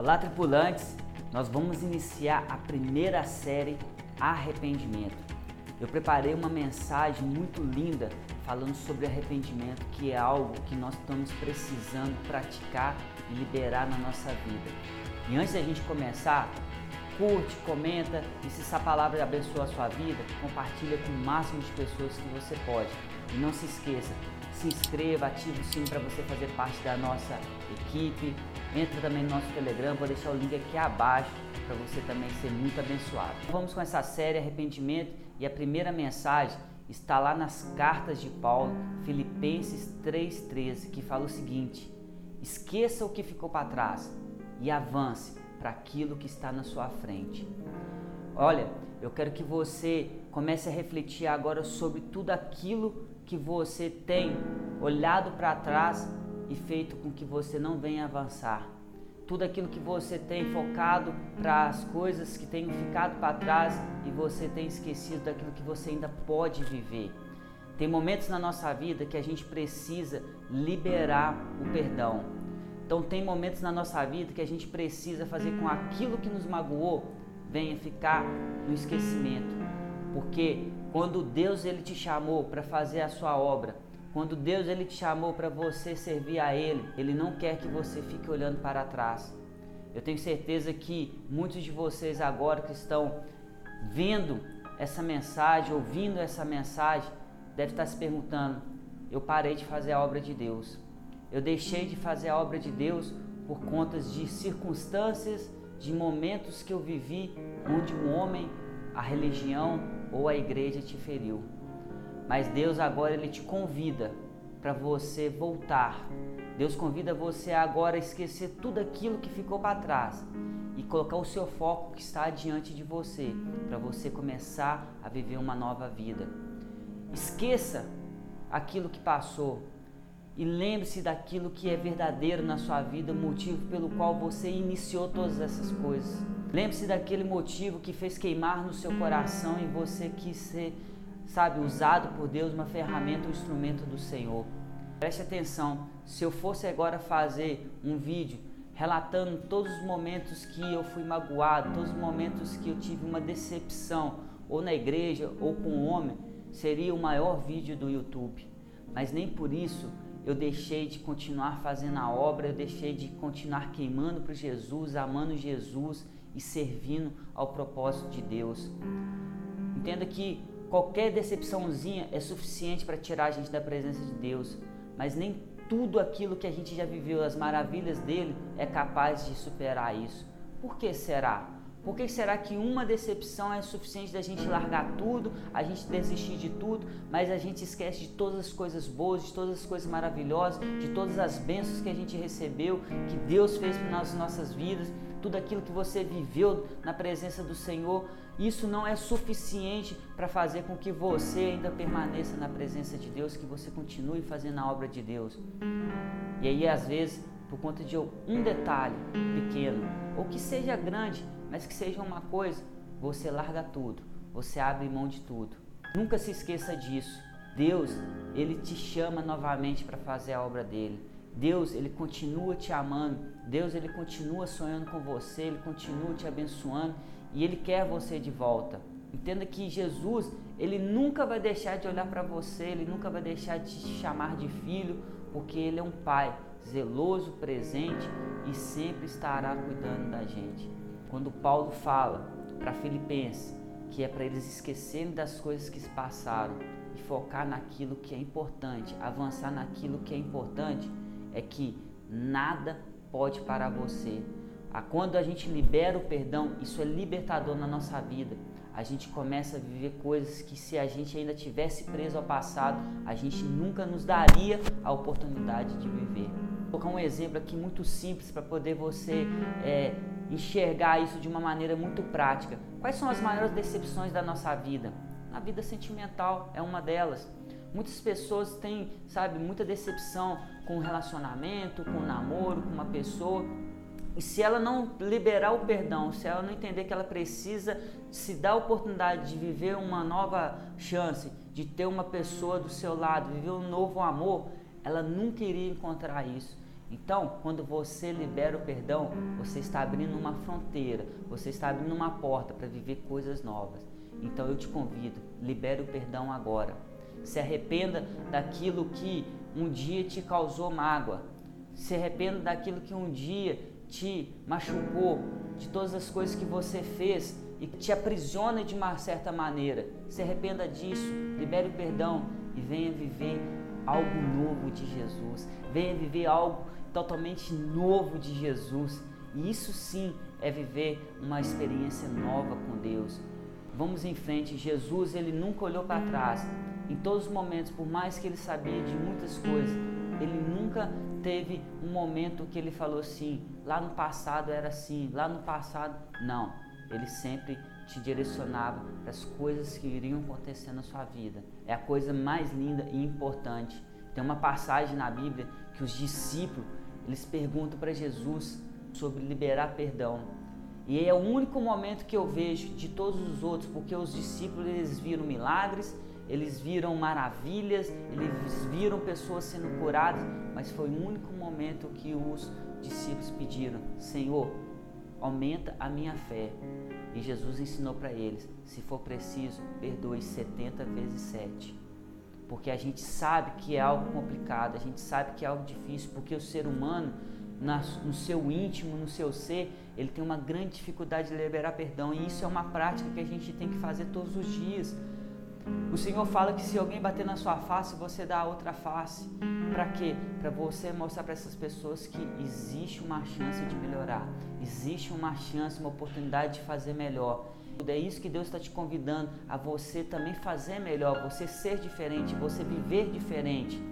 Olá, tripulantes! Nós vamos iniciar a primeira série Arrependimento. Eu preparei uma mensagem muito linda falando sobre arrependimento, que é algo que nós estamos precisando praticar e liberar na nossa vida. E antes da gente começar, curte, comenta e se essa palavra abençoa a sua vida, compartilha com o máximo de pessoas que você pode. E não se esqueça, se inscreva, ative o sino para você fazer parte da nossa equipe. Entra também no nosso Telegram, vou deixar o link aqui abaixo para você também ser muito abençoado. Vamos com essa série Arrependimento e a primeira mensagem está lá nas cartas de Paulo, Filipenses 3,13, que fala o seguinte: Esqueça o que ficou para trás e avance para aquilo que está na sua frente. Olha, eu quero que você comece a refletir agora sobre tudo aquilo que você tem olhado para trás e feito com que você não venha avançar. Tudo aquilo que você tem focado para as coisas que têm ficado para trás e você tem esquecido daquilo que você ainda pode viver. Tem momentos na nossa vida que a gente precisa liberar o perdão. Então tem momentos na nossa vida que a gente precisa fazer com aquilo que nos magoou venha ficar no esquecimento. Porque quando Deus ele te chamou para fazer a sua obra, quando Deus ele te chamou para você servir a ele, ele não quer que você fique olhando para trás. Eu tenho certeza que muitos de vocês agora que estão vendo essa mensagem, ouvindo essa mensagem, devem estar se perguntando: eu parei de fazer a obra de Deus. Eu deixei de fazer a obra de Deus por conta de circunstâncias, de momentos que eu vivi onde um homem, a religião, ou a igreja te feriu. Mas Deus agora ele te convida para você voltar. Deus convida você agora a esquecer tudo aquilo que ficou para trás e colocar o seu foco que está diante de você, para você começar a viver uma nova vida. Esqueça aquilo que passou e lembre-se daquilo que é verdadeiro na sua vida, o motivo pelo qual você iniciou todas essas coisas. Lembre-se daquele motivo que fez queimar no seu coração e você quis ser, sabe, usado por Deus, uma ferramenta, um instrumento do Senhor. Preste atenção, se eu fosse agora fazer um vídeo relatando todos os momentos que eu fui magoado, todos os momentos que eu tive uma decepção, ou na igreja ou com um homem, seria o maior vídeo do YouTube. Mas nem por isso eu deixei de continuar fazendo a obra, eu deixei de continuar queimando para Jesus, amando Jesus e servindo ao propósito de Deus. Entenda que qualquer decepçãozinha é suficiente para tirar a gente da presença de Deus, mas nem tudo aquilo que a gente já viveu, as maravilhas dele, é capaz de superar isso. Por que será? Por que será que uma decepção é suficiente da gente largar tudo, a gente desistir de tudo, mas a gente esquece de todas as coisas boas, de todas as coisas maravilhosas, de todas as bênçãos que a gente recebeu, que Deus fez nas nossas vidas, tudo aquilo que você viveu na presença do Senhor, isso não é suficiente para fazer com que você ainda permaneça na presença de Deus, que você continue fazendo a obra de Deus. E aí, às vezes, por conta de um detalhe pequeno, ou que seja grande, mas que seja uma coisa, você larga tudo, você abre mão de tudo. Nunca se esqueça disso. Deus, ele te chama novamente para fazer a obra dele. Deus, ele continua te amando. Deus, ele continua sonhando com você, ele continua te abençoando e ele quer você de volta. Entenda que Jesus, ele nunca vai deixar de olhar para você, ele nunca vai deixar de te chamar de filho, porque ele é um pai zeloso, presente e sempre estará cuidando da gente. Quando Paulo fala para Filipenses que é para eles esquecerem das coisas que se passaram e focar naquilo que é importante, avançar naquilo que é importante, é que nada pode parar você. Quando a gente libera o perdão, isso é libertador na nossa vida. A gente começa a viver coisas que se a gente ainda tivesse preso ao passado, a gente nunca nos daria a oportunidade de viver. Vou colocar um exemplo aqui muito simples para poder você é, enxergar isso de uma maneira muito prática. Quais são as maiores decepções da nossa vida? A vida sentimental é uma delas. Muitas pessoas têm, sabe, muita decepção com o relacionamento, com o namoro, com uma pessoa. E se ela não liberar o perdão, se ela não entender que ela precisa se dar a oportunidade de viver uma nova chance, de ter uma pessoa do seu lado, viver um novo amor, ela nunca iria encontrar isso. Então, quando você libera o perdão, você está abrindo uma fronteira, você está abrindo uma porta para viver coisas novas. Então eu te convido, libere o perdão agora. Se arrependa daquilo que um dia te causou mágoa. Se arrependa daquilo que um dia te machucou, de todas as coisas que você fez e que te aprisiona de uma certa maneira. Se arrependa disso, libere o perdão e venha viver algo novo de Jesus. Venha viver algo totalmente novo de Jesus. E isso sim é viver uma experiência nova com Deus. Vamos em frente. Jesus, ele nunca olhou para trás. Em todos os momentos, por mais que ele sabia de muitas coisas, ele nunca teve um momento que ele falou assim: lá no passado era assim, lá no passado. Não. Ele sempre te direcionava para as coisas que iriam acontecer na sua vida. É a coisa mais linda e importante. Tem uma passagem na Bíblia que os discípulos eles perguntam para Jesus sobre liberar perdão. E é o único momento que eu vejo de todos os outros, porque os discípulos eles viram milagres, eles viram maravilhas, eles viram pessoas sendo curadas, mas foi o único momento que os discípulos pediram: Senhor, aumenta a minha fé. E Jesus ensinou para eles: se for preciso, perdoe 70 vezes 7 porque a gente sabe que é algo complicado, a gente sabe que é algo difícil, porque o ser humano, no seu íntimo, no seu ser, ele tem uma grande dificuldade de liberar perdão, e isso é uma prática que a gente tem que fazer todos os dias. O Senhor fala que se alguém bater na sua face, você dá a outra face. Para quê? Para você mostrar para essas pessoas que existe uma chance de melhorar, existe uma chance, uma oportunidade de fazer melhor. É isso que Deus está te convidando a você também fazer melhor, você ser diferente, você viver diferente.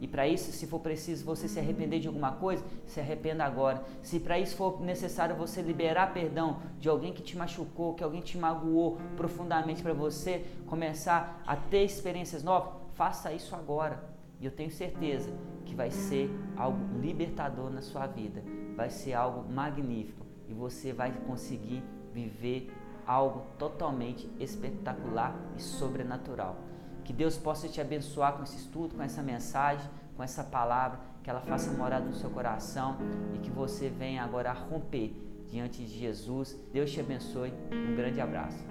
E para isso, se for preciso você se arrepender de alguma coisa, se arrependa agora. Se para isso for necessário você liberar perdão de alguém que te machucou, que alguém te magoou profundamente para você começar a ter experiências novas, faça isso agora. E eu tenho certeza que vai ser algo libertador na sua vida, vai ser algo magnífico e você vai conseguir viver algo totalmente espetacular e sobrenatural. Que Deus possa te abençoar com esse estudo, com essa mensagem, com essa palavra, que ela faça morada no seu coração e que você venha agora romper diante de Jesus. Deus te abençoe. Um grande abraço.